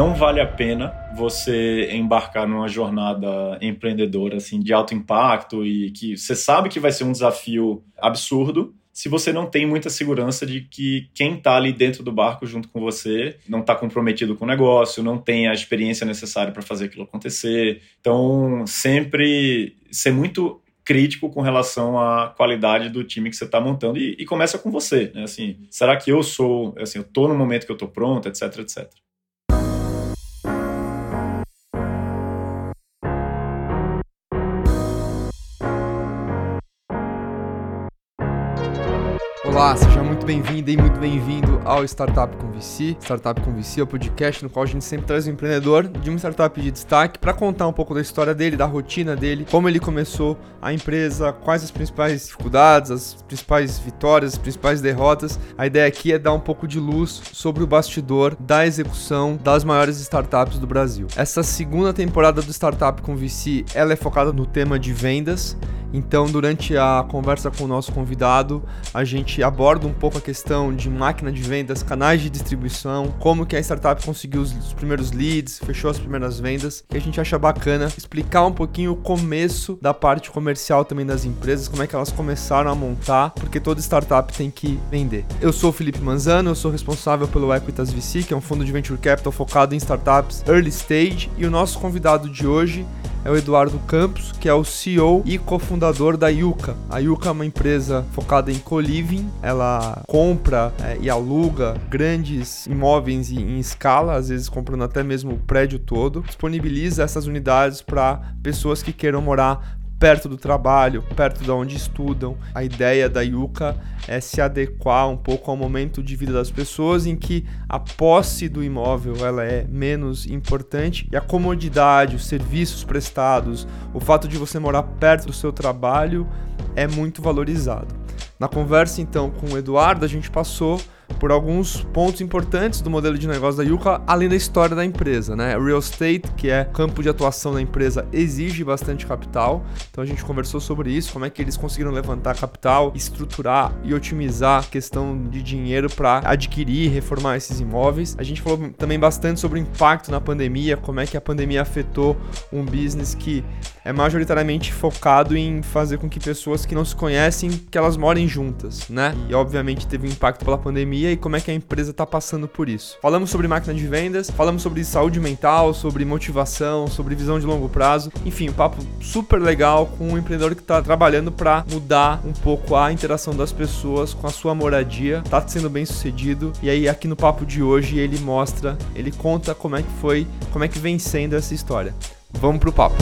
não vale a pena você embarcar numa jornada empreendedora assim de alto impacto e que você sabe que vai ser um desafio absurdo se você não tem muita segurança de que quem está ali dentro do barco junto com você não está comprometido com o negócio, não tem a experiência necessária para fazer aquilo acontecer. Então, sempre ser muito crítico com relação à qualidade do time que você está montando e, e, começa com você, né? Assim, será que eu sou, assim, eu estou no momento que eu estou pronto, etc, etc. muito bem-vindo e muito bem-vindo ao Startup com VC. Startup com VC é o podcast no qual a gente sempre traz um empreendedor de uma startup de destaque para contar um pouco da história dele, da rotina dele, como ele começou a empresa, quais as principais dificuldades, as principais vitórias, as principais derrotas. A ideia aqui é dar um pouco de luz sobre o bastidor da execução das maiores startups do Brasil. Essa segunda temporada do Startup com VC, ela é focada no tema de vendas. Então, durante a conversa com o nosso convidado, a gente aborda um pouco a questão de máquina de vendas, canais de distribuição, como que a startup conseguiu os, primeiros leads, fechou as primeiras vendas, que a gente acha bacana explicar um pouquinho o começo da parte comercial também das empresas, como é que elas começaram a montar, porque toda startup tem que vender. Eu sou o Felipe Manzano, eu sou responsável pelo Equitas VC, que é um fundo de venture capital focado em startups early stage, e o nosso convidado de hoje é o Eduardo Campos, que é o CEO e cofundador da Yuka. A Yuka é uma empresa focada em co-living, ela compra é, e aluga grandes imóveis em, em escala, às vezes comprando até mesmo o prédio todo, disponibiliza essas unidades para pessoas que queiram morar perto do trabalho, perto de onde estudam. A ideia da Yuka é se adequar um pouco ao momento de vida das pessoas em que a posse do imóvel ela é menos importante e a comodidade, os serviços prestados, o fato de você morar perto do seu trabalho é muito valorizado. Na conversa então com o Eduardo, a gente passou por alguns pontos importantes do modelo de negócio da Yuka, além da história da empresa, né? Real estate, que é campo de atuação da empresa, exige bastante capital. Então a gente conversou sobre isso, como é que eles conseguiram levantar capital, estruturar e otimizar a questão de dinheiro para adquirir e reformar esses imóveis. A gente falou também bastante sobre o impacto na pandemia, como é que a pandemia afetou um business que é majoritariamente focado em fazer com que pessoas que não se conhecem, que elas morem juntas, né? E obviamente teve um impacto pela pandemia pandemia e como é que a empresa está passando por isso. Falamos sobre máquina de vendas, falamos sobre saúde mental, sobre motivação, sobre visão de longo prazo. Enfim, um papo super legal com um empreendedor que está trabalhando para mudar um pouco a interação das pessoas com a sua moradia. Está sendo bem sucedido. E aí aqui no papo de hoje ele mostra, ele conta como é que foi, como é que vem sendo essa história. Vamos pro papo.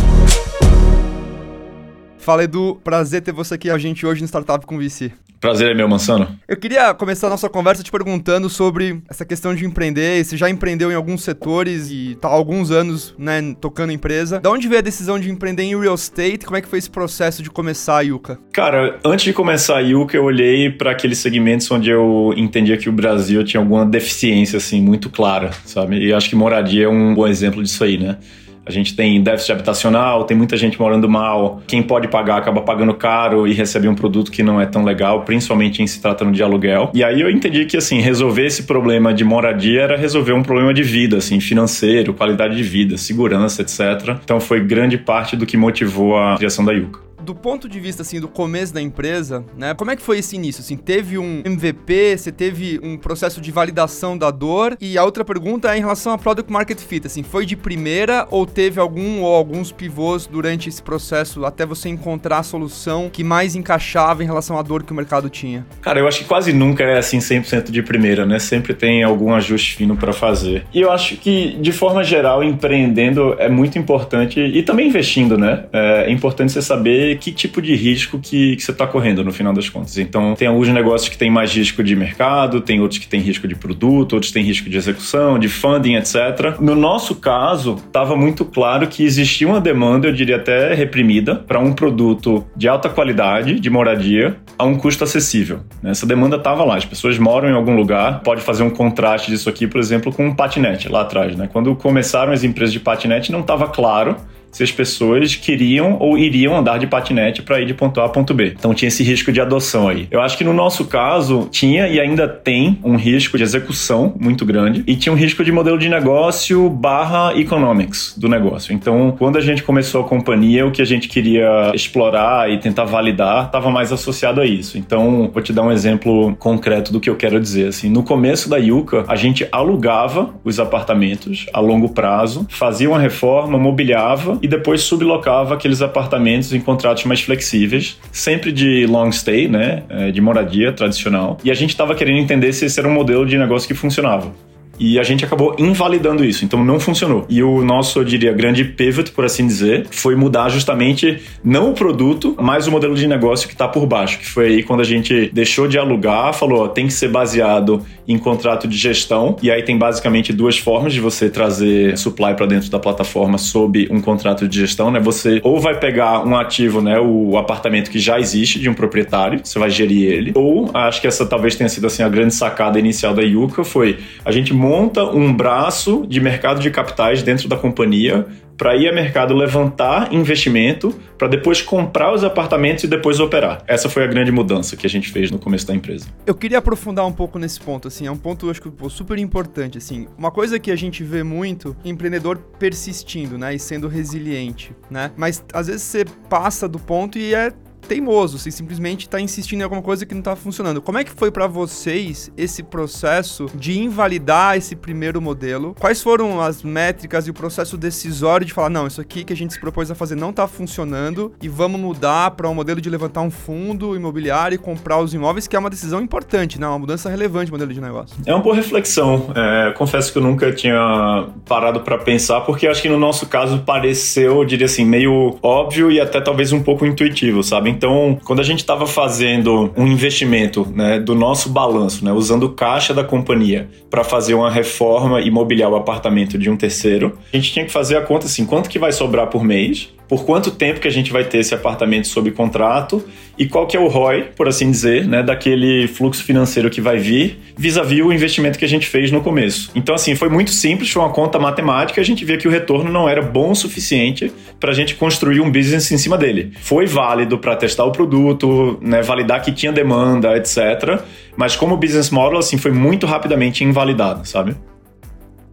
Fala Edu, prazer ter você aqui a gente hoje no Startup com VC. Prazer é meu, Mansano. Eu queria começar a nossa conversa te perguntando sobre essa questão de empreender. Você já empreendeu em alguns setores e tá há alguns anos, né, tocando empresa. Da onde veio a decisão de empreender em real estate? Como é que foi esse processo de começar a Yuka? Cara, antes de começar a Yuka, eu olhei para aqueles segmentos onde eu entendia que o Brasil tinha alguma deficiência, assim, muito clara, sabe? E acho que moradia é um bom exemplo disso aí, né? A gente tem déficit habitacional, tem muita gente morando mal. Quem pode pagar acaba pagando caro e recebe um produto que não é tão legal, principalmente em se tratando de aluguel. E aí eu entendi que assim, resolver esse problema de moradia era resolver um problema de vida, assim, financeiro, qualidade de vida, segurança, etc. Então foi grande parte do que motivou a criação da Yuka do ponto de vista assim do começo da empresa, né? Como é que foi esse início? Assim, teve um MVP, você teve um processo de validação da dor? E a outra pergunta é em relação a product market fit, assim, foi de primeira ou teve algum ou alguns pivôs durante esse processo até você encontrar a solução que mais encaixava em relação à dor que o mercado tinha? Cara, eu acho que quase nunca é assim 100% de primeira, né? Sempre tem algum ajuste fino para fazer. E eu acho que de forma geral empreendendo é muito importante e também investindo, né? É importante você saber que tipo de risco que, que você está correndo no final das contas. Então, tem alguns negócios que têm mais risco de mercado, tem outros que têm risco de produto, outros têm risco de execução, de funding, etc. No nosso caso, estava muito claro que existia uma demanda, eu diria até reprimida, para um produto de alta qualidade, de moradia, a um custo acessível. Né? Essa demanda estava lá, as pessoas moram em algum lugar, pode fazer um contraste disso aqui, por exemplo, com um patinete lá atrás. Né? Quando começaram as empresas de patinete, não estava claro se as pessoas queriam ou iriam andar de patinete para ir de ponto A a ponto B. Então tinha esse risco de adoção aí. Eu acho que no nosso caso tinha e ainda tem um risco de execução muito grande e tinha um risco de modelo de negócio barra economics do negócio. Então, quando a gente começou a companhia, o que a gente queria explorar e tentar validar estava mais associado a isso. Então, vou te dar um exemplo concreto do que eu quero dizer. Assim, no começo da Yuka, a gente alugava os apartamentos a longo prazo, fazia uma reforma, mobiliava e depois sublocava aqueles apartamentos em contratos mais flexíveis, sempre de long stay, né, é, de moradia tradicional. E a gente estava querendo entender se esse era um modelo de negócio que funcionava. E a gente acabou invalidando isso, então não funcionou. E o nosso, eu diria, grande pivot, por assim dizer, foi mudar justamente não o produto, mas o modelo de negócio que está por baixo, que foi aí quando a gente deixou de alugar, falou, ó, tem que ser baseado em contrato de gestão, e aí tem basicamente duas formas de você trazer supply para dentro da plataforma sob um contrato de gestão, né? Você ou vai pegar um ativo, né, o apartamento que já existe de um proprietário, você vai gerir ele, ou acho que essa talvez tenha sido assim a grande sacada inicial da Yuka foi a gente monta um braço de mercado de capitais dentro da companhia para ir a mercado levantar investimento para depois comprar os apartamentos e depois operar. Essa foi a grande mudança que a gente fez no começo da empresa. Eu queria aprofundar um pouco nesse ponto, assim, é um ponto acho que super importante, assim. Uma coisa que a gente vê muito, empreendedor persistindo, né, e sendo resiliente, né? Mas às vezes você passa do ponto e é teimoso, você simplesmente está insistindo em alguma coisa que não está funcionando. Como é que foi para vocês esse processo de invalidar esse primeiro modelo? Quais foram as métricas e o processo decisório de falar, não, isso aqui que a gente se propôs a fazer não está funcionando e vamos mudar para um modelo de levantar um fundo imobiliário e comprar os imóveis, que é uma decisão importante, né? Uma mudança relevante no modelo de negócio. É uma boa reflexão. É, confesso que eu nunca tinha parado para pensar, porque acho que no nosso caso pareceu, eu diria assim, meio óbvio e até talvez um pouco intuitivo, sabe? Então, quando a gente estava fazendo um investimento né, do nosso balanço, né, usando caixa da companhia para fazer uma reforma e mobiliar o apartamento de um terceiro, a gente tinha que fazer a conta assim, quanto que vai sobrar por mês por quanto tempo que a gente vai ter esse apartamento sob contrato e qual que é o ROI, por assim dizer, né, daquele fluxo financeiro que vai vir vis-à-vis -vis o investimento que a gente fez no começo. Então, assim, foi muito simples, foi uma conta matemática, a gente via que o retorno não era bom o suficiente para a gente construir um business em cima dele. Foi válido para testar o produto, né, validar que tinha demanda, etc. Mas como business model, assim, foi muito rapidamente invalidado, sabe?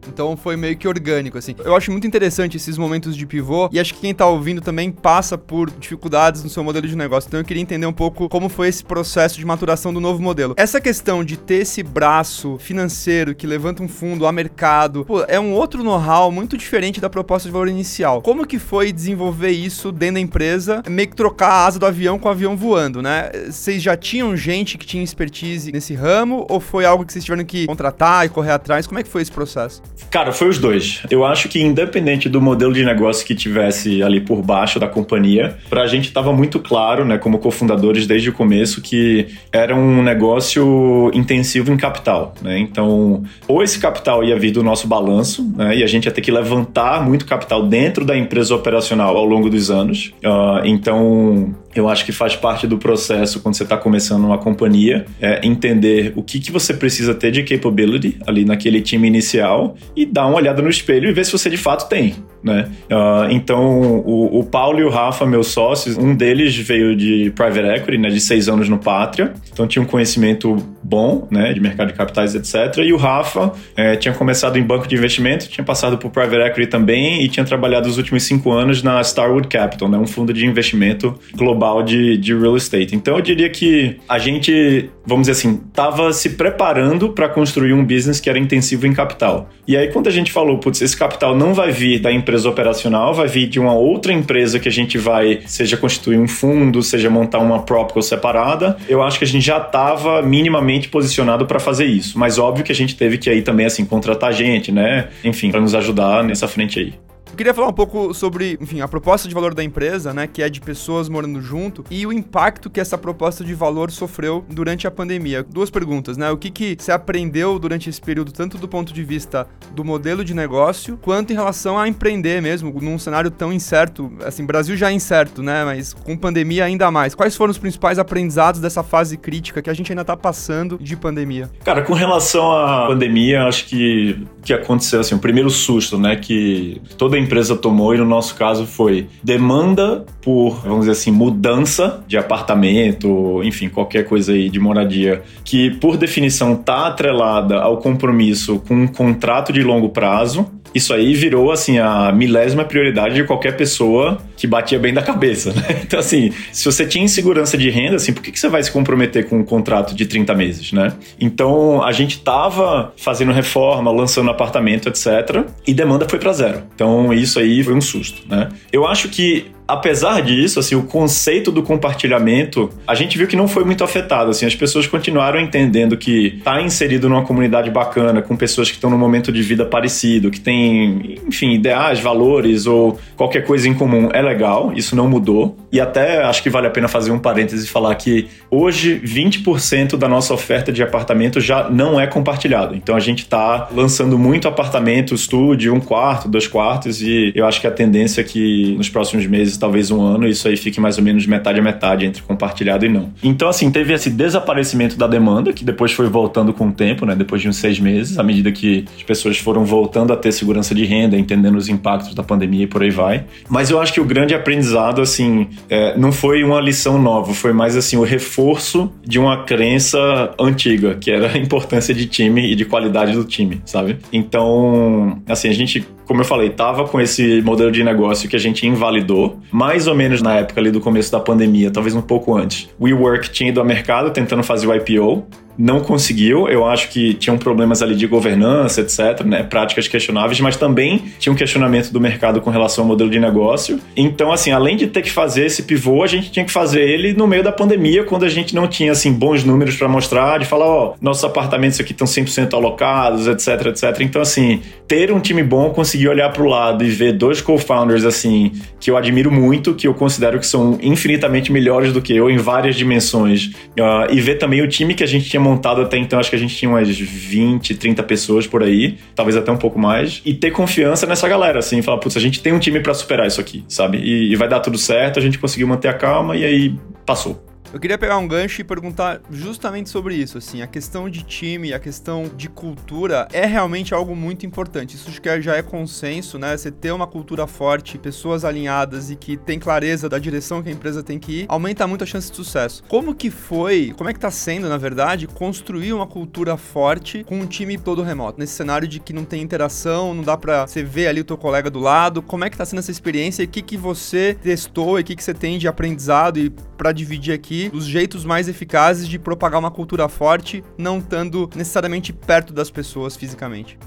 Então foi meio que orgânico, assim. Eu acho muito interessante esses momentos de pivô e acho que quem tá ouvindo também passa por dificuldades no seu modelo de negócio. Então eu queria entender um pouco como foi esse processo de maturação do novo modelo. Essa questão de ter esse braço financeiro que levanta um fundo a mercado, pô, é um outro know-how muito diferente da proposta de valor inicial. Como que foi desenvolver isso dentro da empresa, meio que trocar a asa do avião com o avião voando, né? Vocês já tinham gente que tinha expertise nesse ramo ou foi algo que vocês tiveram que contratar e correr atrás? Como é que foi esse processo? Cara, foi os dois. Eu acho que independente do modelo de negócio que tivesse ali por baixo da companhia, pra gente estava muito claro, né, como cofundadores desde o começo, que era um negócio intensivo em capital, né? Então, ou esse capital ia vir do nosso balanço, né, e a gente ia ter que levantar muito capital dentro da empresa operacional ao longo dos anos. Uh, então, eu acho que faz parte do processo quando você está começando uma companhia, é entender o que, que você precisa ter de capability ali naquele time inicial e dar uma olhada no espelho e ver se você de fato tem né? Uh, então, o, o, Paulo e o Rafa, meus sócios, um deles veio de private equity, né, de seis anos no Pátria, então tinha um conhecimento bom, né, de mercado de capitais, etc. E o Rafa é, tinha começado em banco de investimento, tinha passado por private equity também e tinha trabalhado os últimos cinco anos na Starwood Capital, né, um fundo de investimento global de, de real estate. Então, eu diria que a gente, vamos dizer assim, estava se preparando para construir um business que era intensivo em capital. E aí, quando a gente falou, putz, esse capital não vai vir da empresa operacional, vai vir de uma outra empresa que a gente vai, seja constituir um fundo, seja montar uma própria separada. Eu acho que a gente já estava minimamente posicionado para fazer isso. Mas óbvio que a gente teve que aí também assim contratar gente, né? Enfim, para nos ajudar nessa frente aí. Queria falar um pouco sobre, enfim, a proposta de valor da empresa, né, que é de pessoas morando junto, e o impacto que essa proposta de valor sofreu durante a pandemia. Duas perguntas, né? O que, que você aprendeu durante esse período, tanto do ponto de vista do modelo de negócio, quanto em relação a empreender mesmo, num cenário tão incerto, assim, Brasil já é incerto, né, mas com pandemia ainda mais. Quais foram os principais aprendizados dessa fase crítica que a gente ainda tá passando de pandemia? Cara, com relação à pandemia, acho que que aconteceu assim, o primeiro susto, né, que toda empresa tomou, e no nosso caso foi demanda por, vamos dizer assim, mudança de apartamento, enfim, qualquer coisa aí de moradia, que por definição está atrelada ao compromisso com um contrato de longo prazo isso aí virou, assim, a milésima prioridade de qualquer pessoa que batia bem da cabeça, né? Então, assim, se você tinha insegurança de renda, assim, por que, que você vai se comprometer com um contrato de 30 meses, né? Então, a gente tava fazendo reforma, lançando apartamento, etc. E demanda foi para zero. Então, isso aí foi um susto, né? Eu acho que apesar disso, assim, o conceito do compartilhamento, a gente viu que não foi muito afetado, assim, as pessoas continuaram entendendo que tá inserido numa comunidade bacana, com pessoas que estão num momento de vida parecido, que tem, enfim, ideais, valores ou qualquer coisa em comum, é legal, isso não mudou. E até acho que vale a pena fazer um parêntese e falar que hoje 20% da nossa oferta de apartamento já não é compartilhado. Então a gente tá lançando muito apartamento, estúdio, um quarto, dois quartos e eu acho que a tendência é que nos próximos meses talvez um ano, isso aí fique mais ou menos metade a metade entre compartilhado e não. Então, assim, teve esse desaparecimento da demanda, que depois foi voltando com o tempo, né? Depois de uns seis meses, à medida que as pessoas foram voltando a ter segurança de renda, entendendo os impactos da pandemia e por aí vai. Mas eu acho que o grande aprendizado, assim, é, não foi uma lição nova, foi mais, assim, o reforço de uma crença antiga, que era a importância de time e de qualidade do time, sabe? Então, assim, a gente como eu falei, tava com esse modelo de negócio que a gente invalidou, mais ou menos na época ali do começo da pandemia, talvez um pouco antes. WeWork tinha ido ao mercado tentando fazer o IPO, não conseguiu. Eu acho que tinham problemas ali de governança, etc., né? Práticas questionáveis, mas também tinha um questionamento do mercado com relação ao modelo de negócio. Então, assim, além de ter que fazer esse pivô, a gente tinha que fazer ele no meio da pandemia, quando a gente não tinha, assim, bons números para mostrar, de falar, ó, oh, nossos apartamentos aqui estão 100% alocados, etc, etc. Então, assim, ter um time bom, conseguir olhar para o lado e ver dois co-founders, assim, que eu admiro muito, que eu considero que são infinitamente melhores do que eu em várias dimensões, uh, e ver também o time que a gente tinha montado até então, acho que a gente tinha umas 20, 30 pessoas por aí, talvez até um pouco mais, e ter confiança nessa galera, assim, falar, putz, a gente tem um time para superar isso aqui, sabe? E, e vai dar tudo certo, a gente conseguiu manter a calma e aí passou. Eu queria pegar um gancho e perguntar justamente sobre isso, assim, a questão de time, a questão de cultura é realmente algo muito importante. Isso já é consenso, né? Você ter uma cultura forte, pessoas alinhadas e que tem clareza da direção que a empresa tem que ir, aumenta muito a chance de sucesso. Como que foi, como é que tá sendo, na verdade, construir uma cultura forte com um time todo remoto, nesse cenário de que não tem interação, não dá para você ver ali o teu colega do lado. Como é que tá sendo essa experiência e o que que você testou e o que que você tem de aprendizado e para dividir aqui os jeitos mais eficazes de propagar uma cultura forte, não estando necessariamente perto das pessoas fisicamente.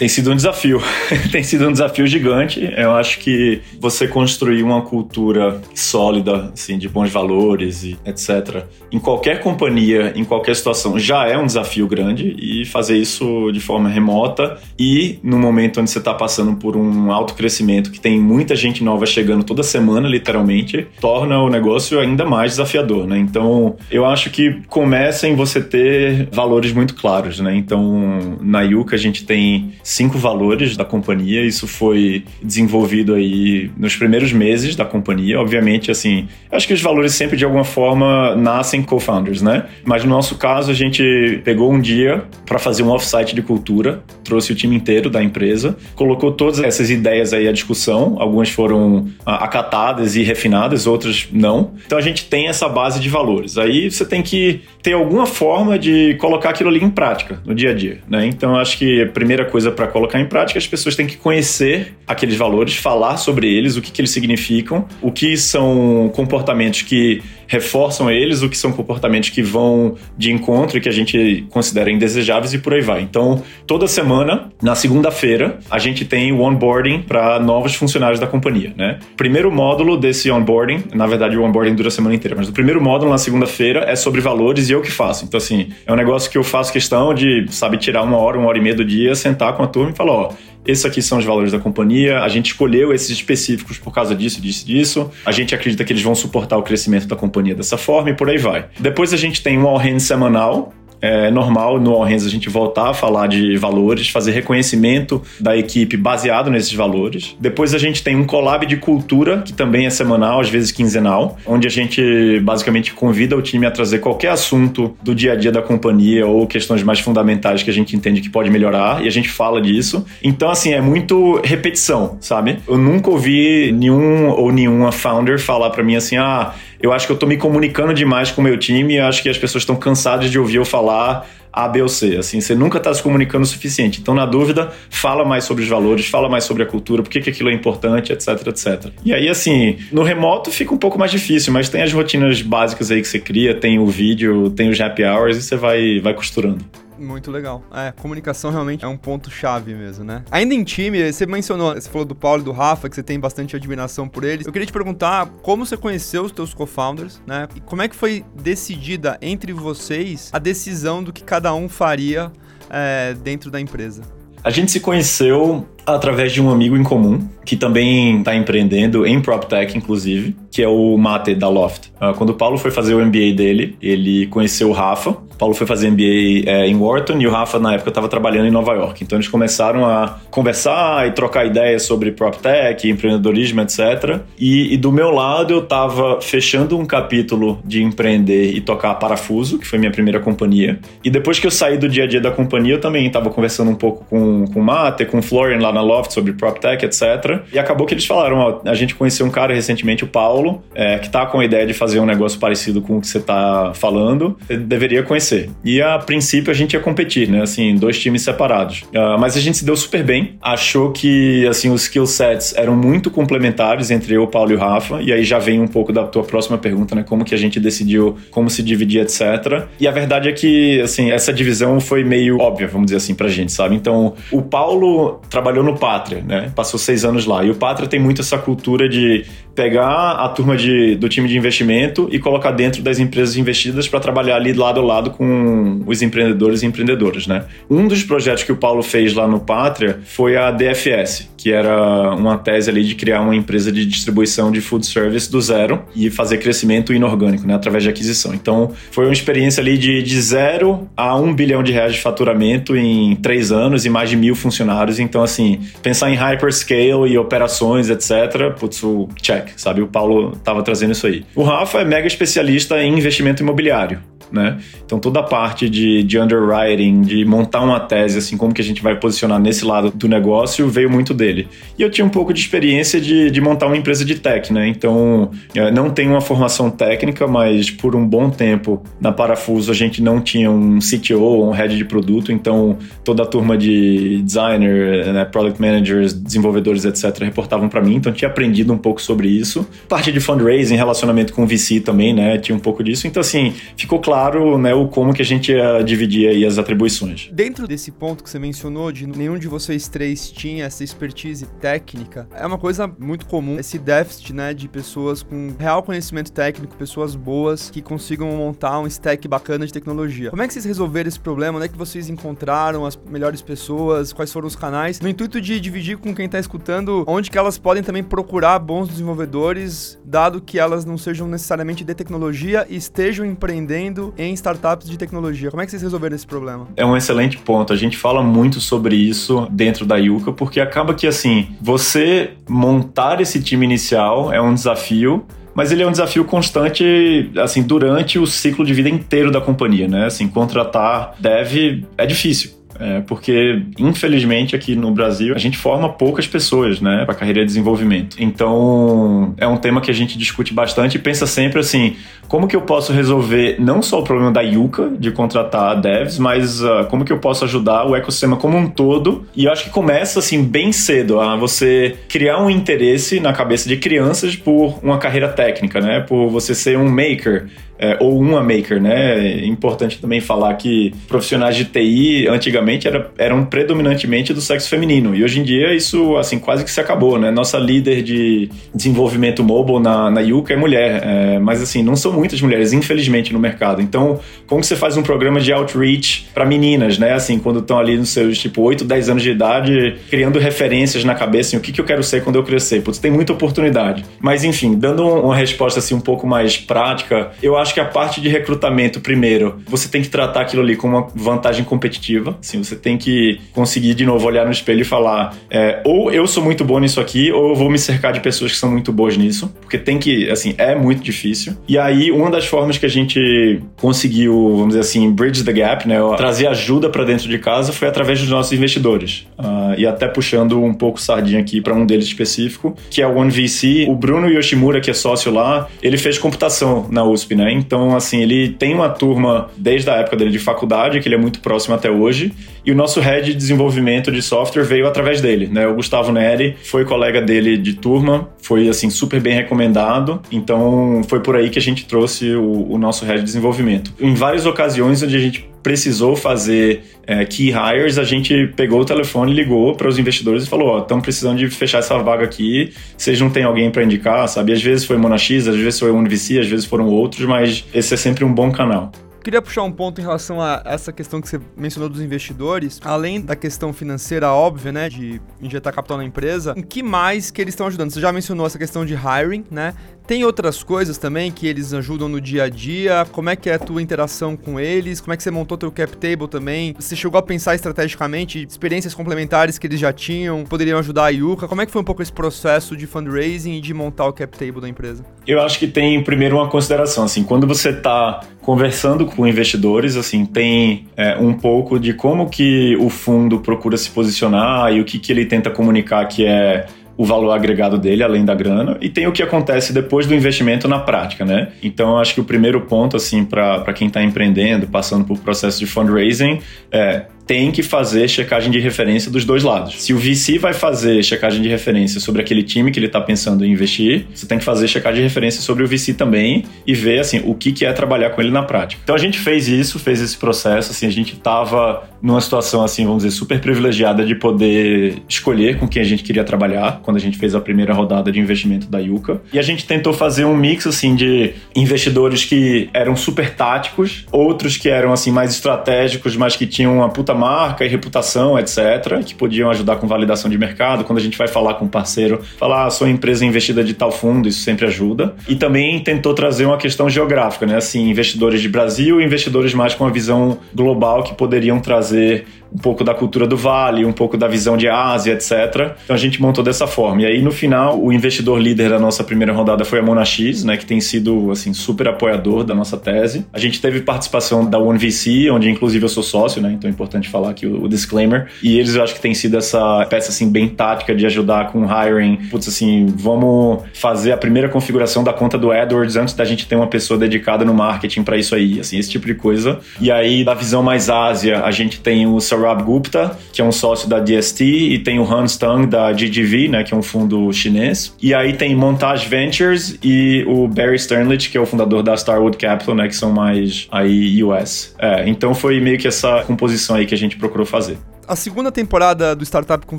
Tem sido um desafio. Tem sido um desafio gigante. Eu acho que você construir uma cultura sólida, assim, de bons valores e etc. Em qualquer companhia, em qualquer situação, já é um desafio grande e fazer isso de forma remota e no momento onde você está passando por um alto crescimento, que tem muita gente nova chegando toda semana, literalmente, torna o negócio ainda mais desafiador, né? Então, eu acho que começa em você ter valores muito claros, né? Então, na Yuka a gente tem cinco valores da companhia. Isso foi desenvolvido aí nos primeiros meses da companhia. Obviamente, assim, acho que os valores sempre de alguma forma nascem co-founders, né? Mas no nosso caso, a gente pegou um dia para fazer um offsite de cultura, trouxe o time inteiro da empresa, colocou todas essas ideias aí à discussão. Algumas foram ah, acatadas e refinadas, outras não. Então a gente tem essa base de valores. Aí você tem que ter alguma forma de colocar aquilo ali em prática no dia a dia, né? Então acho que a primeira coisa para colocar em prática, as pessoas têm que conhecer aqueles valores, falar sobre eles, o que, que eles significam, o que são comportamentos que reforçam eles, o que são comportamentos que vão de encontro e que a gente considera indesejáveis e por aí vai. Então, toda semana, na segunda-feira, a gente tem o onboarding para novos funcionários da companhia, né? Primeiro módulo desse onboarding, na verdade o onboarding dura a semana inteira, mas o primeiro módulo na segunda-feira é sobre valores e eu que faço. Então, assim, é um negócio que eu faço questão de, sabe, tirar uma hora, uma hora e meia do dia, sentar com a turma e falar, ó, esses aqui são os valores da companhia, a gente escolheu esses específicos por causa disso, disso, disso. A gente acredita que eles vão suportar o crescimento da companhia dessa forma e por aí vai. Depois a gente tem um all hands semanal, é normal no All Hands a gente voltar a falar de valores, fazer reconhecimento da equipe baseado nesses valores. Depois a gente tem um collab de cultura, que também é semanal, às vezes quinzenal, onde a gente basicamente convida o time a trazer qualquer assunto do dia a dia da companhia ou questões mais fundamentais que a gente entende que pode melhorar e a gente fala disso. Então, assim, é muito repetição, sabe? Eu nunca ouvi nenhum ou nenhuma founder falar para mim assim, ah, eu acho que eu tô me comunicando demais com o meu time e acho que as pessoas estão cansadas de ouvir eu falar A, B ou C. Assim, você nunca está se comunicando o suficiente. Então, na dúvida, fala mais sobre os valores, fala mais sobre a cultura, por que, que aquilo é importante, etc, etc. E aí, assim, no remoto fica um pouco mais difícil, mas tem as rotinas básicas aí que você cria, tem o vídeo, tem os happy hours e você vai, vai costurando. Muito legal. É, comunicação realmente é um ponto chave mesmo, né? Ainda em time, você mencionou, você falou do Paulo e do Rafa, que você tem bastante admiração por eles. Eu queria te perguntar como você conheceu os teus co-founders, né? E como é que foi decidida entre vocês a decisão do que cada um faria é, dentro da empresa? A gente se conheceu através de um amigo em comum, que também está empreendendo em PropTech, inclusive, que é o Mate da Loft. Ah, quando o Paulo foi fazer o MBA dele, ele conheceu o Rafa. O Paulo foi fazer MBA é, em Wharton e o Rafa, na época, estava trabalhando em Nova York. Então, eles começaram a conversar e trocar ideias sobre PropTech, empreendedorismo, etc. E, e do meu lado, eu estava fechando um capítulo de empreender e tocar Parafuso, que foi minha primeira companhia. E depois que eu saí do dia a dia da companhia, eu também estava conversando um pouco com, com o Mate, com o Florian lá na Loft sobre PropTech, etc. E acabou que eles falaram, ó, a gente conheceu um cara recentemente, o Paulo, é, que tá com a ideia de fazer um negócio parecido com o que você tá falando, você deveria conhecer. E a princípio a gente ia competir, né? Assim, dois times separados. Uh, mas a gente se deu super bem, achou que, assim, os skill sets eram muito complementares entre eu, o Paulo e o Rafa, e aí já vem um pouco da tua próxima pergunta, né? Como que a gente decidiu como se dividir, etc. E a verdade é que, assim, essa divisão foi meio óbvia, vamos dizer assim, pra gente, sabe? Então, o Paulo trabalhou no Pátria, né? Passou seis anos lá. E o Pátria tem muito essa cultura de pegar a turma de, do time de investimento e colocar dentro das empresas investidas para trabalhar ali lado a lado com os empreendedores e empreendedoras, né? Um dos projetos que o Paulo fez lá no Pátria foi a DFS, que era uma tese ali de criar uma empresa de distribuição de food service do zero e fazer crescimento inorgânico, né? Através de aquisição. Então, foi uma experiência ali de, de zero a um bilhão de reais de faturamento em três anos e mais de mil funcionários. Então, assim, pensar em hyperscale e operações, etc., putz, o check, sabe? O Paulo estava trazendo isso aí. O Rafa é mega especialista em investimento imobiliário né? Então toda a parte de, de underwriting, de montar uma tese, assim, como que a gente vai posicionar nesse lado do negócio, veio muito dele. E eu tinha um pouco de experiência de, de montar uma empresa de tech, né? Então é, não tenho uma formação técnica, mas por um bom tempo na Parafuso a gente não tinha um CTO, um head de produto, então toda a turma de designer, né, product managers, desenvolvedores, etc, reportavam para mim, então tinha aprendido um pouco sobre isso. Parte de fundraising, relacionamento com VC também, né? Tinha um pouco disso. Então assim, ficou claro claro né, o como que a gente ia dividir aí as atribuições. Dentro desse ponto que você mencionou, de nenhum de vocês três tinha essa expertise técnica, é uma coisa muito comum esse déficit né, de pessoas com real conhecimento técnico, pessoas boas que consigam montar um stack bacana de tecnologia. Como é que vocês resolveram esse problema? Onde é que vocês encontraram as melhores pessoas? Quais foram os canais? No intuito de dividir com quem está escutando onde que elas podem também procurar bons desenvolvedores, dado que elas não sejam necessariamente de tecnologia e estejam empreendendo em startups de tecnologia. Como é que vocês resolveram esse problema? É um excelente ponto. A gente fala muito sobre isso dentro da Yuka, porque acaba que assim, você montar esse time inicial é um desafio, mas ele é um desafio constante, assim, durante o ciclo de vida inteiro da companhia, né? Assim, contratar dev é difícil. É, porque, infelizmente, aqui no Brasil, a gente forma poucas pessoas, né, para carreira de desenvolvimento. Então, é um tema que a gente discute bastante e pensa sempre assim: como que eu posso resolver não só o problema da Yuka, de contratar devs, mas uh, como que eu posso ajudar o ecossistema como um todo? E eu acho que começa, assim, bem cedo a você criar um interesse na cabeça de crianças por uma carreira técnica, né, por você ser um maker é, ou uma maker, né? É importante também falar que profissionais de TI antigamente era, eram predominantemente do sexo feminino e hoje em dia isso assim quase que se acabou, né? Nossa líder de desenvolvimento mobile na, na Yuka é mulher, é, mas assim não são muitas mulheres infelizmente no mercado. Então como que você faz um programa de outreach para meninas, né? Assim quando estão ali nos seus tipo 8, 10 anos de idade criando referências na cabeça, assim, o que, que eu quero ser quando eu crescer? Putz, tem muita oportunidade. Mas enfim, dando uma resposta assim um pouco mais prática, eu acho acho que a parte de recrutamento, primeiro, você tem que tratar aquilo ali como uma vantagem competitiva. Assim, você tem que conseguir, de novo, olhar no espelho e falar: é, ou eu sou muito bom nisso aqui, ou eu vou me cercar de pessoas que são muito boas nisso. Porque tem que, assim, é muito difícil. E aí, uma das formas que a gente conseguiu, vamos dizer assim, bridge the gap, né? Trazer ajuda para dentro de casa foi através dos nossos investidores. Uh, e até puxando um pouco sardinha aqui para um deles específico, que é o OneVC. O Bruno Yoshimura, que é sócio lá, ele fez computação na USP, né? Então, assim, ele tem uma turma desde a época dele de faculdade, que ele é muito próximo até hoje. E o nosso head de desenvolvimento de software veio através dele, né? O Gustavo Neri foi colega dele de turma, foi assim super bem recomendado. Então foi por aí que a gente trouxe o, o nosso head de desenvolvimento. Em várias ocasiões onde a gente precisou fazer é, key hires, a gente pegou o telefone, ligou para os investidores e falou: Ó, estamos precisando de fechar essa vaga aqui. Vocês não têm alguém para indicar, sabe? Às vezes foi Monax, às vezes foi UniVC, às vezes foram outros, mas esse é sempre um bom canal. Queria puxar um ponto em relação a essa questão que você mencionou dos investidores, além da questão financeira óbvia, né, de injetar capital na empresa, em que mais que eles estão ajudando? Você já mencionou essa questão de hiring, né? Tem outras coisas também que eles ajudam no dia a dia? Como é que é a tua interação com eles? Como é que você montou teu cap table também? Você chegou a pensar estrategicamente experiências complementares que eles já tinham, poderiam ajudar a Yuka? Como é que foi um pouco esse processo de fundraising e de montar o cap table da empresa? Eu acho que tem primeiro uma consideração assim, quando você está conversando com investidores, assim, tem é, um pouco de como que o fundo procura se posicionar e o que, que ele tenta comunicar que é o valor agregado dele, além da grana, e tem o que acontece depois do investimento na prática, né? Então, acho que o primeiro ponto, assim, para quem está empreendendo, passando por processo de fundraising, é tem que fazer checagem de referência dos dois lados. Se o VC vai fazer checagem de referência sobre aquele time que ele está pensando em investir, você tem que fazer checagem de referência sobre o VC também e ver assim o que, que é trabalhar com ele na prática. Então a gente fez isso, fez esse processo, assim a gente estava numa situação assim, vamos dizer, super privilegiada de poder escolher com quem a gente queria trabalhar quando a gente fez a primeira rodada de investimento da Yuka. E a gente tentou fazer um mix assim de investidores que eram super táticos, outros que eram assim mais estratégicos, mas que tinham uma puta marca e reputação, etc., que podiam ajudar com validação de mercado. Quando a gente vai falar com um parceiro, falar, ah, sua empresa é investida de tal fundo, isso sempre ajuda. E também tentou trazer uma questão geográfica, né? Assim, investidores de Brasil e investidores mais com uma visão global que poderiam trazer um pouco da cultura do Vale, um pouco da visão de Ásia, etc. Então a gente montou dessa forma. E aí no final, o investidor líder da nossa primeira rodada foi a Monax, né, que tem sido assim super apoiador da nossa tese. A gente teve participação da OneVC, onde inclusive eu sou sócio, né, então é importante falar aqui o, o disclaimer. E eles eu acho que tem sido essa peça assim bem tática de ajudar com hiring. Putz, assim, vamos fazer a primeira configuração da conta do AdWords antes da gente ter uma pessoa dedicada no marketing para isso aí, assim, esse tipo de coisa. E aí da visão mais Ásia, a gente tem o Saurabh Gupta, que é um sócio da DST, e tem o Hans Tang da GGV, né, que é um fundo chinês. E aí tem Montage Ventures e o Barry Sternlich, que é o fundador da Starwood Capital, né, que são mais aí US. É, então foi meio que essa composição aí que a gente procurou fazer. A segunda temporada do Startup com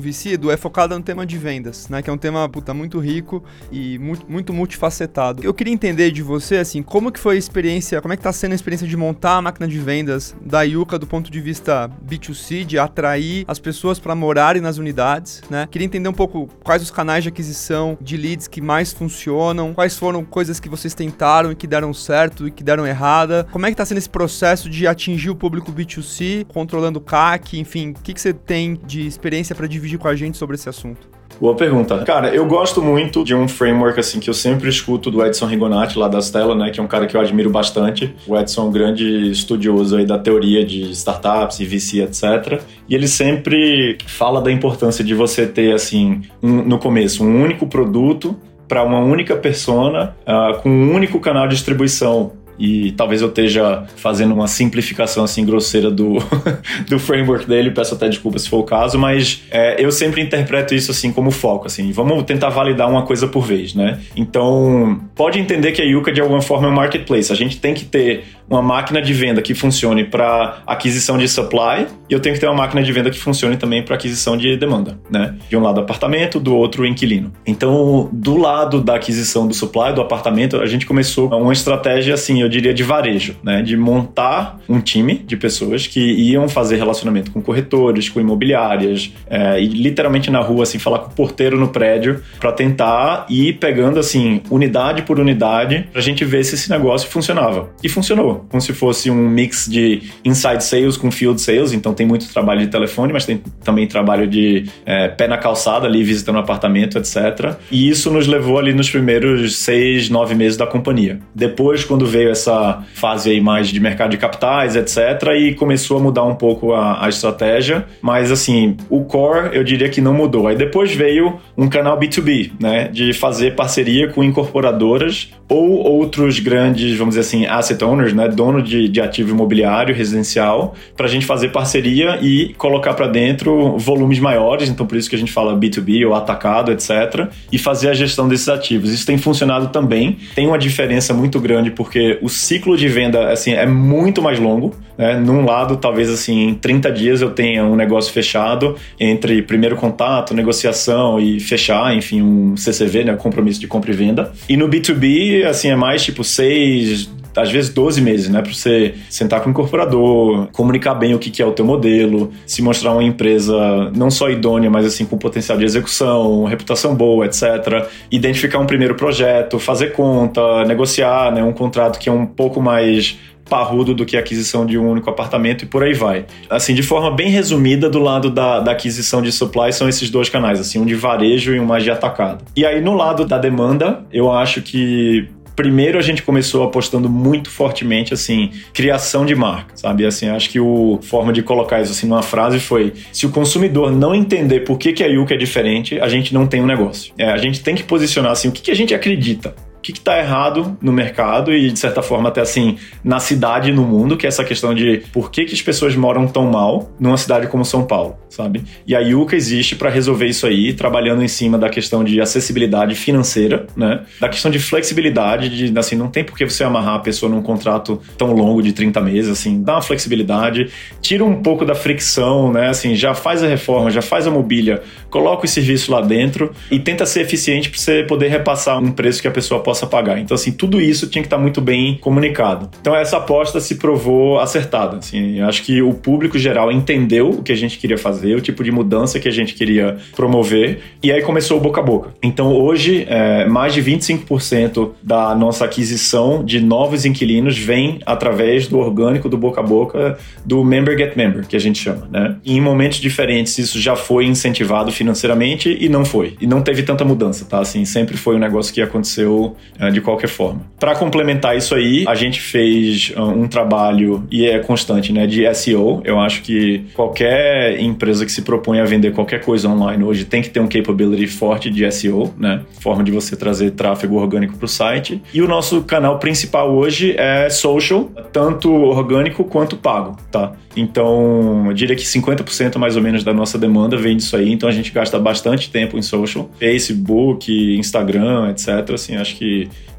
VC, Edu, é focada no tema de vendas, né? Que é um tema, puta, muito rico e muito, muito multifacetado. Eu queria entender de você, assim, como que foi a experiência, como é que tá sendo a experiência de montar a máquina de vendas da Yuka do ponto de vista B2C, de atrair as pessoas para morarem nas unidades, né? Queria entender um pouco quais os canais de aquisição de leads que mais funcionam, quais foram coisas que vocês tentaram e que deram certo e que deram errada. Como é que tá sendo esse processo de atingir o público B2C, controlando o CAC, enfim, o que, que você tem de experiência para dividir com a gente sobre esse assunto? Boa pergunta. Cara, eu gosto muito de um framework assim que eu sempre escuto do Edson Rigonati lá da Stella, né, que é um cara que eu admiro bastante. O Edson é um grande estudioso aí da teoria de startups e VC, etc. E ele sempre fala da importância de você ter assim, um, no começo, um único produto para uma única persona, uh, com um único canal de distribuição e talvez eu esteja fazendo uma simplificação assim grosseira do, do framework dele, peço até desculpa se for o caso, mas é, eu sempre interpreto isso assim como foco, assim, vamos tentar validar uma coisa por vez, né? Então, pode entender que a Yuka de alguma forma é um marketplace, a gente tem que ter uma máquina de venda que funcione para aquisição de supply e eu tenho que ter uma máquina de venda que funcione também para aquisição de demanda, né? De um lado apartamento, do outro inquilino. Então, do lado da aquisição do supply do apartamento, a gente começou uma estratégia assim, eu diria de varejo, né? De montar um time de pessoas que iam fazer relacionamento com corretores, com imobiliárias é, e literalmente na rua assim falar com o porteiro no prédio para tentar ir pegando assim unidade por unidade para a gente ver se esse negócio funcionava. E funcionou, como se fosse um mix de inside sales com field sales. Então tem muito trabalho de telefone, mas tem também trabalho de é, pé na calçada ali visitando apartamento, etc. E isso nos levou ali nos primeiros seis, nove meses da companhia. Depois, quando veio essa fase aí mais de mercado de capitais, etc., e começou a mudar um pouco a, a estratégia, mas assim, o core eu diria que não mudou. Aí depois veio um canal B2B, né, de fazer parceria com incorporadoras ou outros grandes, vamos dizer assim, asset owners, né, dono de, de ativo imobiliário residencial, para a gente fazer parceria e colocar para dentro volumes maiores, então por isso que a gente fala B2B ou atacado, etc, e fazer a gestão desses ativos. Isso tem funcionado também. Tem uma diferença muito grande porque o ciclo de venda assim é muito mais longo, né? Num lado, talvez assim, em 30 dias eu tenha um negócio fechado entre primeiro contato, negociação e fechar, enfim, um CCV, né, compromisso de compra e venda. E no B2B, assim, é mais tipo seis, às vezes 12 meses, né? Para você sentar com o incorporador, comunicar bem o que é o teu modelo, se mostrar uma empresa não só idônea, mas assim com potencial de execução, reputação boa, etc. Identificar um primeiro projeto, fazer conta, negociar, né? Um contrato que é um pouco mais parrudo do que a aquisição de um único apartamento e por aí vai. Assim, de forma bem resumida, do lado da, da aquisição de supply são esses dois canais, assim, um de varejo e um mais de atacado. E aí, no lado da demanda, eu acho que primeiro a gente começou apostando muito fortemente assim criação de marca sabe? Assim acho que o forma de colocar isso assim numa frase foi se o consumidor não entender por que, que a Yuka é diferente a gente não tem um negócio. É, a gente tem que posicionar assim o que, que a gente acredita que está errado no mercado e, de certa forma, até assim, na cidade e no mundo, que é essa questão de por que, que as pessoas moram tão mal numa cidade como São Paulo, sabe? E a Yuka existe para resolver isso aí, trabalhando em cima da questão de acessibilidade financeira, né? Da questão de flexibilidade, de, assim, não tem por que você amarrar a pessoa num contrato tão longo de 30 meses, assim, dá uma flexibilidade, tira um pouco da fricção, né? Assim, já faz a reforma, já faz a mobília, coloca o serviço lá dentro e tenta ser eficiente para você poder repassar um preço que a pessoa possa possa pagar. Então, assim, tudo isso tinha que estar muito bem comunicado. Então, essa aposta se provou acertada. Assim, acho que o público geral entendeu o que a gente queria fazer, o tipo de mudança que a gente queria promover, e aí começou o boca a boca. Então, hoje, é, mais de 25% da nossa aquisição de novos inquilinos vem através do orgânico do boca a boca do Member Get Member, que a gente chama, né? E em momentos diferentes, isso já foi incentivado financeiramente e não foi. E não teve tanta mudança, tá? Assim, sempre foi um negócio que aconteceu de qualquer forma. Para complementar isso aí, a gente fez ah, um trabalho e é constante, né, de SEO. Eu acho que qualquer empresa que se propõe a vender qualquer coisa online hoje tem que ter um capability forte de SEO, né, forma de você trazer tráfego orgânico para o site. E o nosso canal principal hoje é social, tanto orgânico quanto pago, tá? Então, eu diria que 50% mais ou menos da nossa demanda vem disso aí, então a gente gasta bastante tempo em social, Facebook, Instagram, etc. Assim, acho que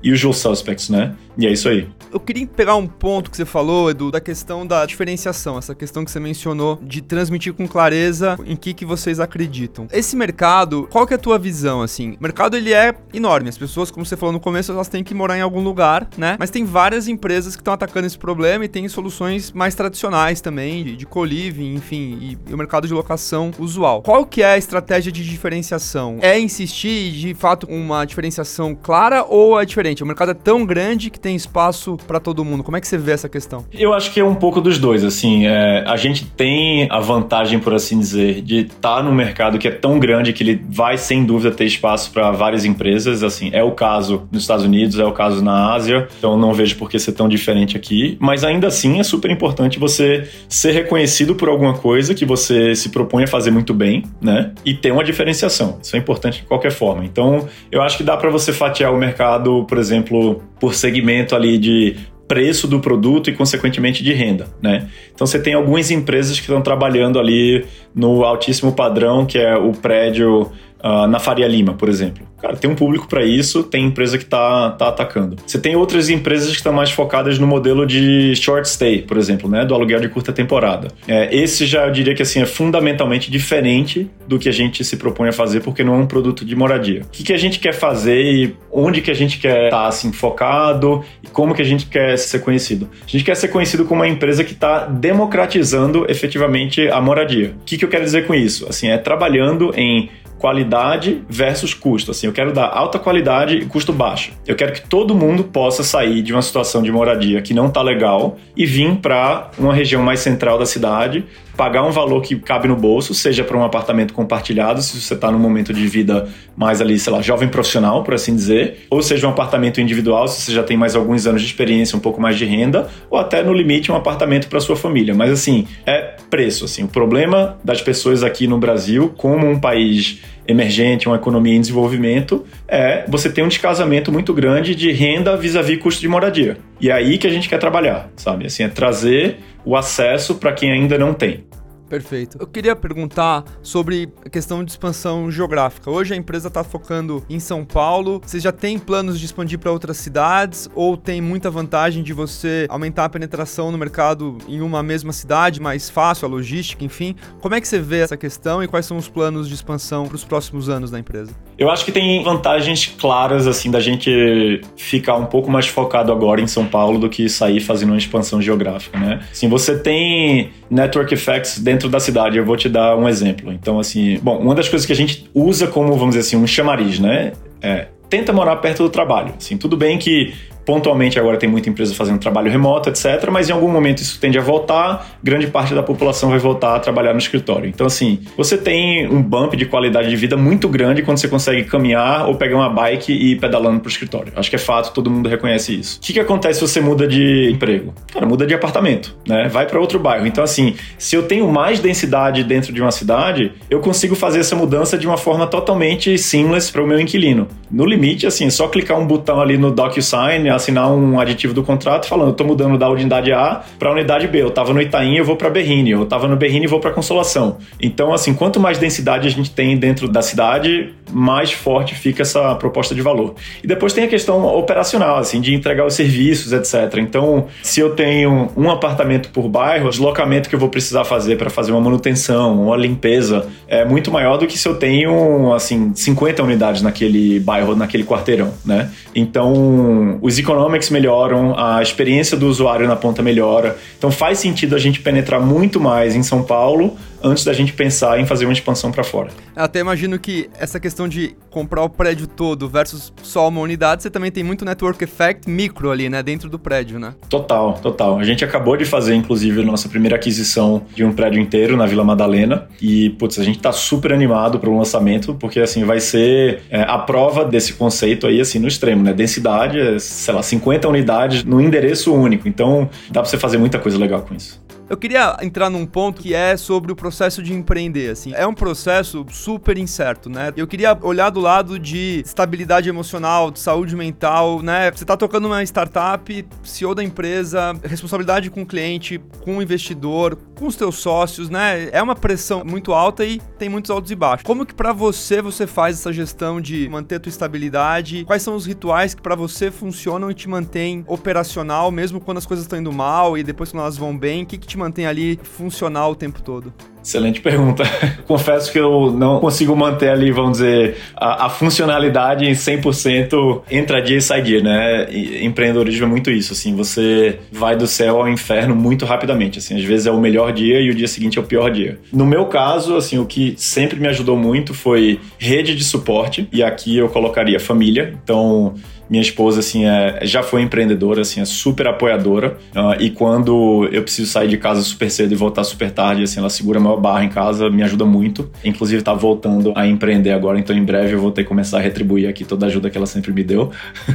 usual suspects, né? E é isso aí. Eu queria pegar um ponto que você falou, Edu, da questão da diferenciação, essa questão que você mencionou de transmitir com clareza em que, que vocês acreditam. Esse mercado, qual que é a tua visão, assim? O mercado, ele é enorme. As pessoas, como você falou no começo, elas têm que morar em algum lugar, né? Mas tem várias empresas que estão atacando esse problema e tem soluções mais tradicionais também, de, de co-living, enfim, e, e o mercado de locação usual. Qual que é a estratégia de diferenciação? É insistir, de fato, uma diferenciação clara ou é diferente? O mercado é tão grande que tem espaço para todo mundo. Como é que você vê essa questão? Eu acho que é um pouco dos dois. Assim, é, a gente tem a vantagem, por assim dizer, de estar tá num mercado que é tão grande que ele vai sem dúvida ter espaço para várias empresas. Assim, é o caso nos Estados Unidos, é o caso na Ásia. Então não vejo por que ser tão diferente aqui. Mas ainda assim é super importante você ser reconhecido por alguma coisa que você se propõe a fazer muito bem, né? E ter uma diferenciação. Isso é importante de qualquer forma. Então eu acho que dá para você fatiar o mercado, por exemplo, por segmento ali de preço do produto e, consequentemente, de renda. Né? Então, você tem algumas empresas que estão trabalhando ali no altíssimo padrão, que é o prédio uh, na Faria Lima, por exemplo. Cara, tem um público para isso, tem empresa que está tá atacando. Você tem outras empresas que estão mais focadas no modelo de short stay, por exemplo, né, do aluguel de curta temporada. É, esse já eu diria que assim é fundamentalmente diferente do que a gente se propõe a fazer, porque não é um produto de moradia. O que, que a gente quer fazer e onde que a gente quer estar tá, assim focado e como que a gente quer ser conhecido? A gente quer ser conhecido como uma empresa que está democratizando efetivamente a moradia. O que, que eu quero dizer com isso? Assim, é trabalhando em qualidade versus custo. Assim, eu quero dar alta qualidade e custo baixo. Eu quero que todo mundo possa sair de uma situação de moradia que não está legal e vir para uma região mais central da cidade, pagar um valor que cabe no bolso, seja para um apartamento compartilhado, se você está num momento de vida mais ali, sei lá, jovem profissional, por assim dizer, ou seja um apartamento individual, se você já tem mais alguns anos de experiência, um pouco mais de renda, ou até no limite um apartamento para sua família. Mas assim, é preço, assim, o problema das pessoas aqui no Brasil, como um país emergente, uma economia em desenvolvimento, é você ter um descasamento muito grande de renda vis-à-vis custo de moradia. E é aí que a gente quer trabalhar, sabe? Assim, é trazer o acesso para quem ainda não tem. Perfeito. Eu queria perguntar sobre a questão de expansão geográfica. Hoje a empresa está focando em São Paulo. Você já tem planos de expandir para outras cidades ou tem muita vantagem de você aumentar a penetração no mercado em uma mesma cidade, mais fácil, a logística, enfim? Como é que você vê essa questão e quais são os planos de expansão para os próximos anos da empresa? Eu acho que tem vantagens claras assim da gente ficar um pouco mais focado agora em São Paulo do que sair fazendo uma expansão geográfica, né? Assim, você tem network effects dentro da cidade. Eu vou te dar um exemplo. Então, assim, bom, uma das coisas que a gente usa como, vamos dizer assim, um chamariz, né? É, tenta morar perto do trabalho. Assim, tudo bem que Pontualmente agora tem muita empresa fazendo trabalho remoto, etc. Mas em algum momento isso tende a voltar, grande parte da população vai voltar a trabalhar no escritório. Então, assim, você tem um bump de qualidade de vida muito grande quando você consegue caminhar ou pegar uma bike e ir pedalando pro escritório. Acho que é fato, todo mundo reconhece isso. O que, que acontece se você muda de emprego? Cara, muda de apartamento, né? Vai para outro bairro. Então, assim, se eu tenho mais densidade dentro de uma cidade, eu consigo fazer essa mudança de uma forma totalmente seamless para o meu inquilino. No limite, assim, é só clicar um botão ali no DocuSign, assinar um aditivo do contrato falando, eu tô mudando da unidade A para a unidade B. Eu tava no Itaim, eu vou para Berrini. Eu tava no Berrini, eu vou para Consolação. Então, assim, quanto mais densidade a gente tem dentro da cidade, mais forte fica essa proposta de valor. E depois tem a questão operacional, assim, de entregar os serviços, etc. Então, se eu tenho um apartamento por bairro, o deslocamento que eu vou precisar fazer para fazer uma manutenção, uma limpeza, é muito maior do que se eu tenho, assim, 50 unidades naquele bairro, naquele quarteirão, né? Então, os economics melhoram, a experiência do usuário na ponta melhora. Então, faz sentido a gente penetrar muito mais em São Paulo antes da gente pensar em fazer uma expansão para fora. Eu até imagino que essa questão de comprar o prédio todo versus só uma unidade, você também tem muito network effect micro ali, né, dentro do prédio, né? Total, total. A gente acabou de fazer, inclusive, a nossa primeira aquisição de um prédio inteiro na Vila Madalena e, putz, a gente tá super animado para o lançamento, porque, assim, vai ser é, a prova desse conceito aí, assim, no extremo, né? Densidade, é, sei lá, 50 unidades no endereço único. Então, dá para você fazer muita coisa legal com isso. Eu queria entrar num ponto que é sobre o processo de empreender, assim. É um processo super incerto, né? Eu queria olhar do lado de estabilidade emocional, de saúde mental, né? Você tá tocando uma startup, CEO da empresa, responsabilidade com o cliente, com o investidor, com os teus sócios, né? É uma pressão muito alta e tem muitos altos e baixos. Como que para você você faz essa gestão de manter a tua estabilidade? Quais são os rituais que para você funcionam e te mantêm operacional mesmo quando as coisas estão indo mal e depois quando elas vão bem? O que, que te mantém ali funcional o tempo todo? Excelente pergunta. Confesso que eu não consigo manter ali, vamos dizer, a, a funcionalidade em 100% entra dia e sai dia, né? E empreendedorismo é muito isso, assim, você vai do céu ao inferno muito rapidamente, assim, às vezes é o melhor dia e o dia seguinte é o pior dia. No meu caso, assim, o que sempre me ajudou muito foi rede de suporte, e aqui eu colocaria família, então minha esposa, assim, é, já foi empreendedora, assim, é super apoiadora. Uh, e quando eu preciso sair de casa super cedo e voltar super tarde, assim, ela segura a maior barra em casa, me ajuda muito. Inclusive, tá voltando a empreender agora, então em breve eu vou ter que começar a retribuir aqui toda a ajuda que ela sempre me deu.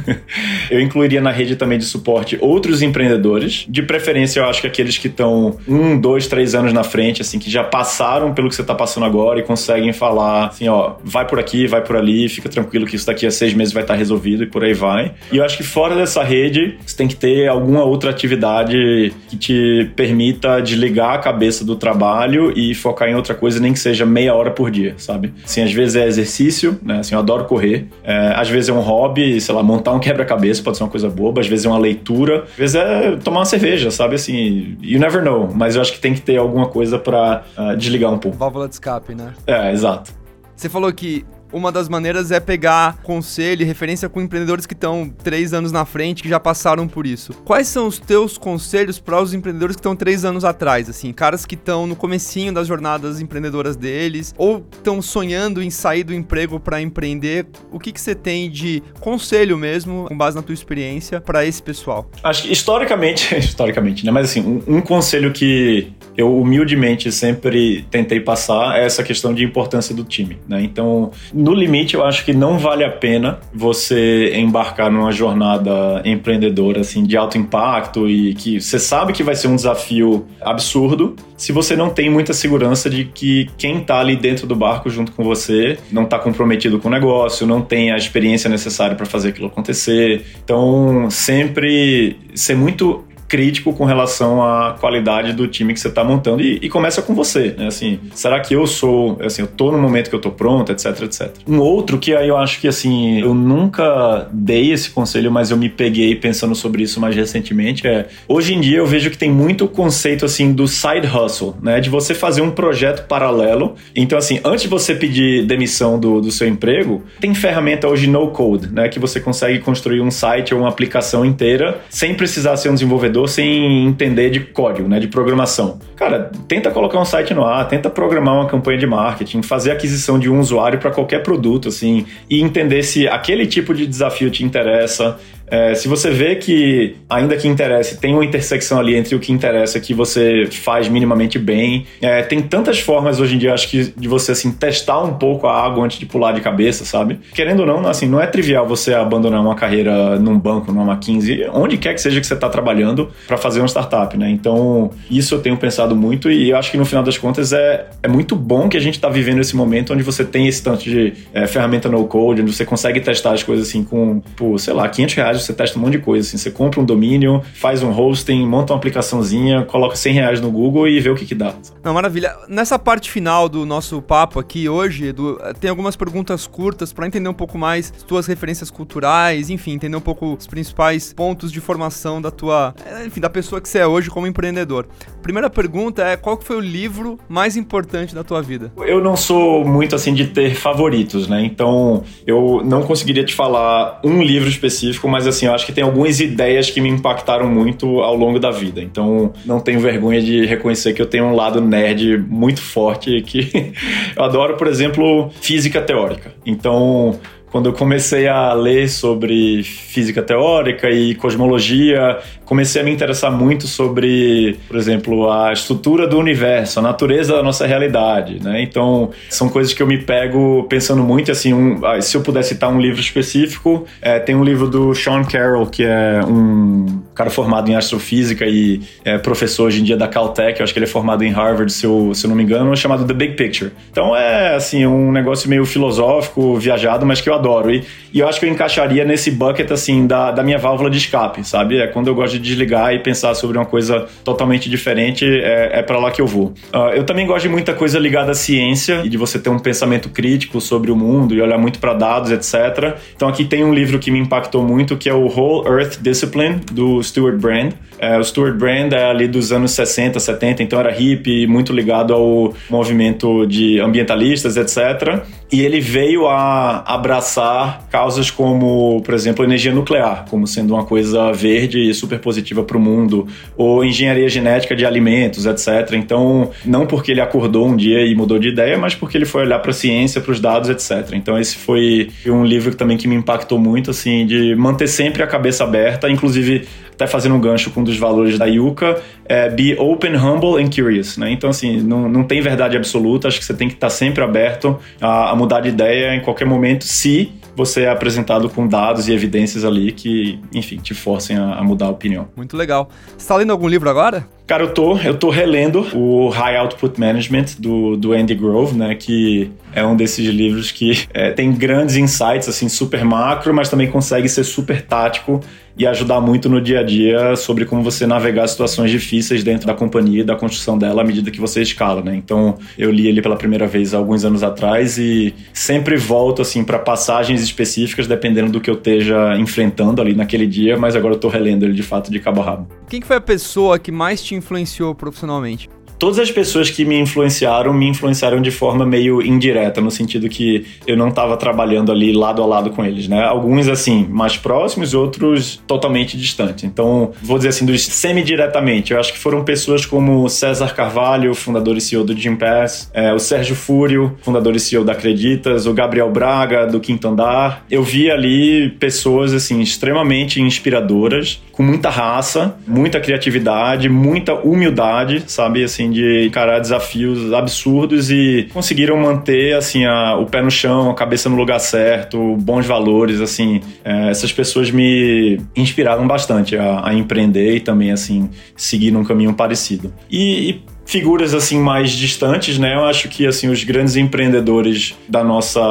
eu incluiria na rede também de suporte outros empreendedores, de preferência, eu acho que aqueles que estão um, dois, três anos na frente, assim, que já passaram pelo que você tá passando agora e conseguem falar, assim, ó, vai por aqui, vai por ali, fica tranquilo que isso daqui a seis meses vai estar resolvido e por aí vai vai. E eu acho que fora dessa rede, você tem que ter alguma outra atividade que te permita desligar a cabeça do trabalho e focar em outra coisa, nem que seja meia hora por dia, sabe? Assim, às vezes é exercício, né? Assim, eu adoro correr. É, às vezes é um hobby, sei lá, montar um quebra-cabeça pode ser uma coisa boba. Às vezes é uma leitura. Às vezes é tomar uma cerveja, sabe? Assim, you never know. Mas eu acho que tem que ter alguma coisa para uh, ah, desligar um pouco. Válvula de escape, né? É, exato. Você falou que uma das maneiras é pegar conselho e referência com empreendedores que estão três anos na frente, que já passaram por isso. Quais são os teus conselhos para os empreendedores que estão três anos atrás, assim, caras que estão no comecinho das jornadas empreendedoras deles, ou estão sonhando em sair do emprego para empreender? O que, que você tem de conselho mesmo, com base na tua experiência, para esse pessoal? Acho que historicamente, historicamente, né? Mas assim, um, um conselho que eu humildemente sempre tentei passar é essa questão de importância do time, né? Então, no limite, eu acho que não vale a pena você embarcar numa jornada empreendedora assim de alto impacto e que você sabe que vai ser um desafio absurdo se você não tem muita segurança de que quem está ali dentro do barco junto com você não está comprometido com o negócio, não tem a experiência necessária para fazer aquilo acontecer. Então, sempre ser muito crítico com relação à qualidade do time que você está montando e, e, começa com você, né? Assim, será que eu sou, assim, eu tô no momento que eu tô pronto, etc, etc. Um outro que aí eu acho que, assim, eu nunca dei esse conselho, mas eu me peguei pensando sobre isso mais recentemente, é, hoje em dia eu vejo que tem muito conceito, assim, do side hustle, né? De você fazer um projeto paralelo. Então, assim, antes de você pedir demissão do, do seu emprego, tem ferramenta hoje no code, né? Que você consegue construir um site ou uma aplicação inteira sem precisar ser um desenvolvedor sem entender de código, né, de programação. Cara, tenta colocar um site no ar, tenta programar uma campanha de marketing, fazer aquisição de um usuário para qualquer produto, assim, e entender se aquele tipo de desafio te interessa, é, se você vê que, ainda que interesse, tem uma intersecção ali entre o que interessa que você faz minimamente bem, é, tem tantas formas hoje em dia, acho que, de você, assim, testar um pouco a água antes de pular de cabeça, sabe? Querendo ou não, assim, não é trivial você abandonar uma carreira num banco, numa McKinsey, onde quer que seja que você está trabalhando para fazer uma startup, né? Então, isso eu tenho pensado muito e eu acho que no final das contas é, é muito bom que a gente está vivendo esse momento onde você tem esse tanto de é, ferramenta no code, onde você consegue testar as coisas assim com, por, sei lá, 500 reais você testa um monte de coisa. Assim, você compra um domínio, faz um hosting, monta uma aplicaçãozinha, coloca 100 reais no Google e vê o que, que dá. Não, maravilha. Nessa parte final do nosso papo aqui hoje, Edu, tem algumas perguntas curtas para entender um pouco mais as tuas referências culturais, enfim, entender um pouco os principais pontos de formação da tua, eh, enfim, da pessoa que você é hoje como empreendedor. Primeira pergunta é qual foi o livro mais importante da tua vida? Eu não sou muito assim de ter favoritos, né? Então, eu não conseguiria te falar um livro específico, mas assim, eu acho que tem algumas ideias que me impactaram muito ao longo da vida. Então, não tenho vergonha de reconhecer que eu tenho um lado nerd muito forte que eu adoro, por exemplo, física teórica. Então, quando eu comecei a ler sobre física teórica e cosmologia, comecei a me interessar muito sobre, por exemplo, a estrutura do universo, a natureza da nossa realidade, né? Então, são coisas que eu me pego pensando muito, assim, um, ah, se eu puder citar um livro específico, é, tem um livro do Sean Carroll, que é um cara formado em astrofísica e é professor hoje em dia da Caltech, eu acho que ele é formado em Harvard, se eu, se eu não me engano, chamado The Big Picture. Então, é, assim, um negócio meio filosófico, viajado, mas que eu adoro. E, e eu acho que eu encaixaria nesse bucket, assim, da, da minha válvula de escape, sabe? É quando eu gosto de desligar e pensar sobre uma coisa totalmente diferente, é, é para lá que eu vou. Uh, eu também gosto de muita coisa ligada à ciência e de você ter um pensamento crítico sobre o mundo e olhar muito para dados, etc. Então aqui tem um livro que me impactou muito, que é o Whole Earth Discipline, do Stuart Brand. É, o Stuart Brand é ali dos anos 60, 70, então era hippie, muito ligado ao movimento de ambientalistas, etc. E ele veio a abraçar causas como, por exemplo, energia nuclear, como sendo uma coisa verde e super positiva para o mundo, ou engenharia genética de alimentos, etc. Então, não porque ele acordou um dia e mudou de ideia, mas porque ele foi olhar para a ciência, para os dados, etc. Então, esse foi um livro também que me impactou muito, assim, de manter sempre a cabeça aberta, inclusive até fazendo um gancho com um dos valores da Yuka, é be open, humble and curious, né? Então, assim, não, não tem verdade absoluta, acho que você tem que estar sempre aberto a, a mudar de ideia em qualquer momento, se você é apresentado com dados e evidências ali que, enfim, te forcem a, a mudar a opinião. Muito legal. Você tá lendo algum livro agora? Cara, eu tô, eu tô relendo o High Output Management do, do Andy Grove, né? Que é um desses livros que é, tem grandes insights, assim, super macro, mas também consegue ser super tático e ajudar muito no dia a dia sobre como você navegar situações difíceis dentro da companhia e da construção dela à medida que você escala, né? Então, eu li ele pela primeira vez alguns anos atrás e sempre volto assim para passagens específicas dependendo do que eu esteja enfrentando ali naquele dia, mas agora eu tô relendo ele de fato de cabo a rabo. Quem que foi a pessoa que mais te influenciou profissionalmente? Todas as pessoas que me influenciaram me influenciaram de forma meio indireta, no sentido que eu não estava trabalhando ali lado a lado com eles, né? Alguns, assim, mais próximos, outros totalmente distantes. Então, vou dizer assim, dos semi-diretamente, eu acho que foram pessoas como César Carvalho, fundador e CEO do Gympass, é, o Sérgio Fúrio, fundador e CEO da Acreditas, o Gabriel Braga, do Quinto Andar. Eu vi ali pessoas, assim, extremamente inspiradoras, com muita raça, muita criatividade, muita humildade, sabe? Assim, de encarar desafios absurdos e conseguiram manter, assim, a, o pé no chão, a cabeça no lugar certo, bons valores, assim. É, essas pessoas me inspiraram bastante a, a, empreender e também, assim, seguir num caminho parecido. E, e figuras assim mais distantes, né? Eu acho que assim os grandes empreendedores da nossa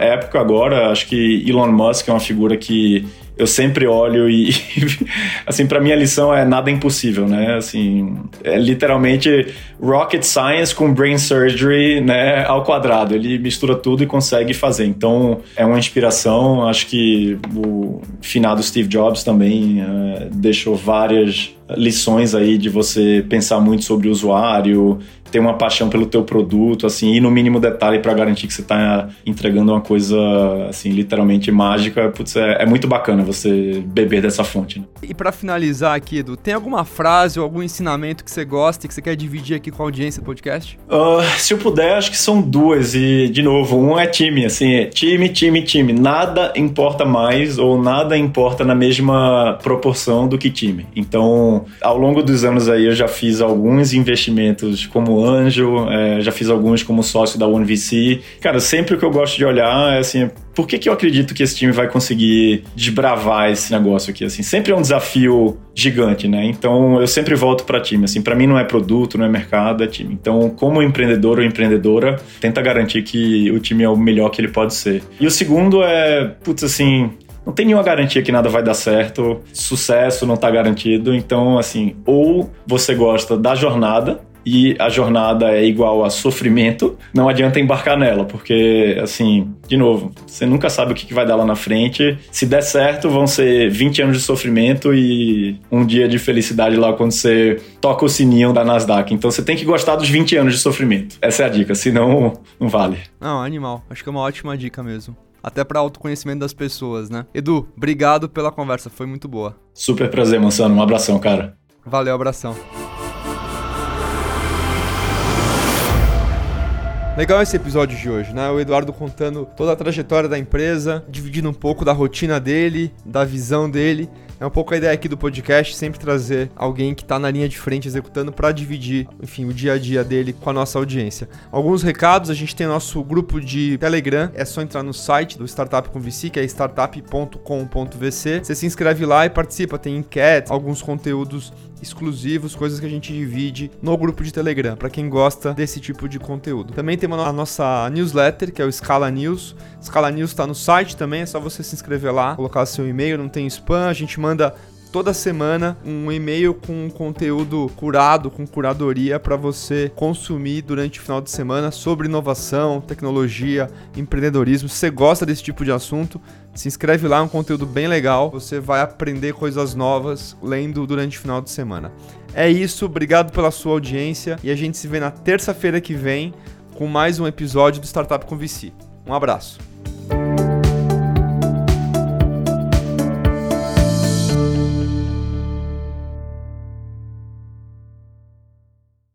época agora, acho que Elon Musk é uma figura que eu sempre olho e, assim, para mim a lição é nada impossível, né? Assim, é literalmente rocket science com brain surgery, né, ao quadrado. Ele mistura tudo e consegue fazer. Então, é uma inspiração. Acho que o finado Steve Jobs também é, deixou várias lições aí de você pensar muito sobre o usuário, ter uma paixão pelo teu produto, assim, e no mínimo detalhe para garantir que você está entregando uma coisa, assim, literalmente mágica. Putz, é, é muito bacana você beber dessa fonte. Né? E para finalizar aqui, Edu, tem alguma frase ou algum ensinamento que você gosta e que você quer dividir aqui com a audiência do podcast? Uh, se eu puder, acho que são duas. E, de novo, um é time, assim, é time, time, time. Nada importa mais ou nada importa na mesma proporção do que time. Então, ao longo dos anos aí, eu já fiz alguns investimentos como anjo, é, já fiz alguns como sócio da OneVC. Cara, sempre o que eu gosto de olhar é assim, por que, que eu acredito que esse time vai conseguir desbravar esse negócio aqui? Assim, sempre é um desafio gigante, né? Então eu sempre volto para time. Assim, para mim não é produto, não é mercado, é time. Então, como empreendedor ou empreendedora, tenta garantir que o time é o melhor que ele pode ser. E o segundo é, putz, assim, não tem nenhuma garantia que nada vai dar certo, sucesso não está garantido. Então, assim, ou você gosta da jornada, e a jornada é igual a sofrimento, não adianta embarcar nela, porque, assim, de novo, você nunca sabe o que vai dar lá na frente. Se der certo, vão ser 20 anos de sofrimento e um dia de felicidade lá quando você toca o sininho da Nasdaq. Então você tem que gostar dos 20 anos de sofrimento. Essa é a dica, senão não vale. Não, animal. Acho que é uma ótima dica mesmo até para autoconhecimento das pessoas, né? Edu, obrigado pela conversa, foi muito boa. Super prazer, Mansano. Um abração, cara. Valeu, abração. Legal esse episódio de hoje, né? O Eduardo contando toda a trajetória da empresa, dividindo um pouco da rotina dele, da visão dele. É um pouco a ideia aqui do podcast, sempre trazer alguém que está na linha de frente executando para dividir, enfim, o dia a dia dele com a nossa audiência. Alguns recados, a gente tem nosso grupo de Telegram, é só entrar no site do Startup com VC, que é startup.com.vc. Você se inscreve lá e participa, tem enquete, alguns conteúdos exclusivos, coisas que a gente divide no grupo de Telegram, para quem gosta desse tipo de conteúdo. Também tem a nossa newsletter, que é o Scala News. Scala News está no site também, é só você se inscrever lá, colocar seu e-mail, não tem spam, a gente manda toda semana um e-mail com conteúdo curado, com curadoria para você consumir durante o final de semana sobre inovação, tecnologia, empreendedorismo. Se você gosta desse tipo de assunto, se inscreve lá, é um conteúdo bem legal. Você vai aprender coisas novas lendo durante o final de semana. É isso, obrigado pela sua audiência e a gente se vê na terça-feira que vem com mais um episódio do Startup com VC. Um abraço.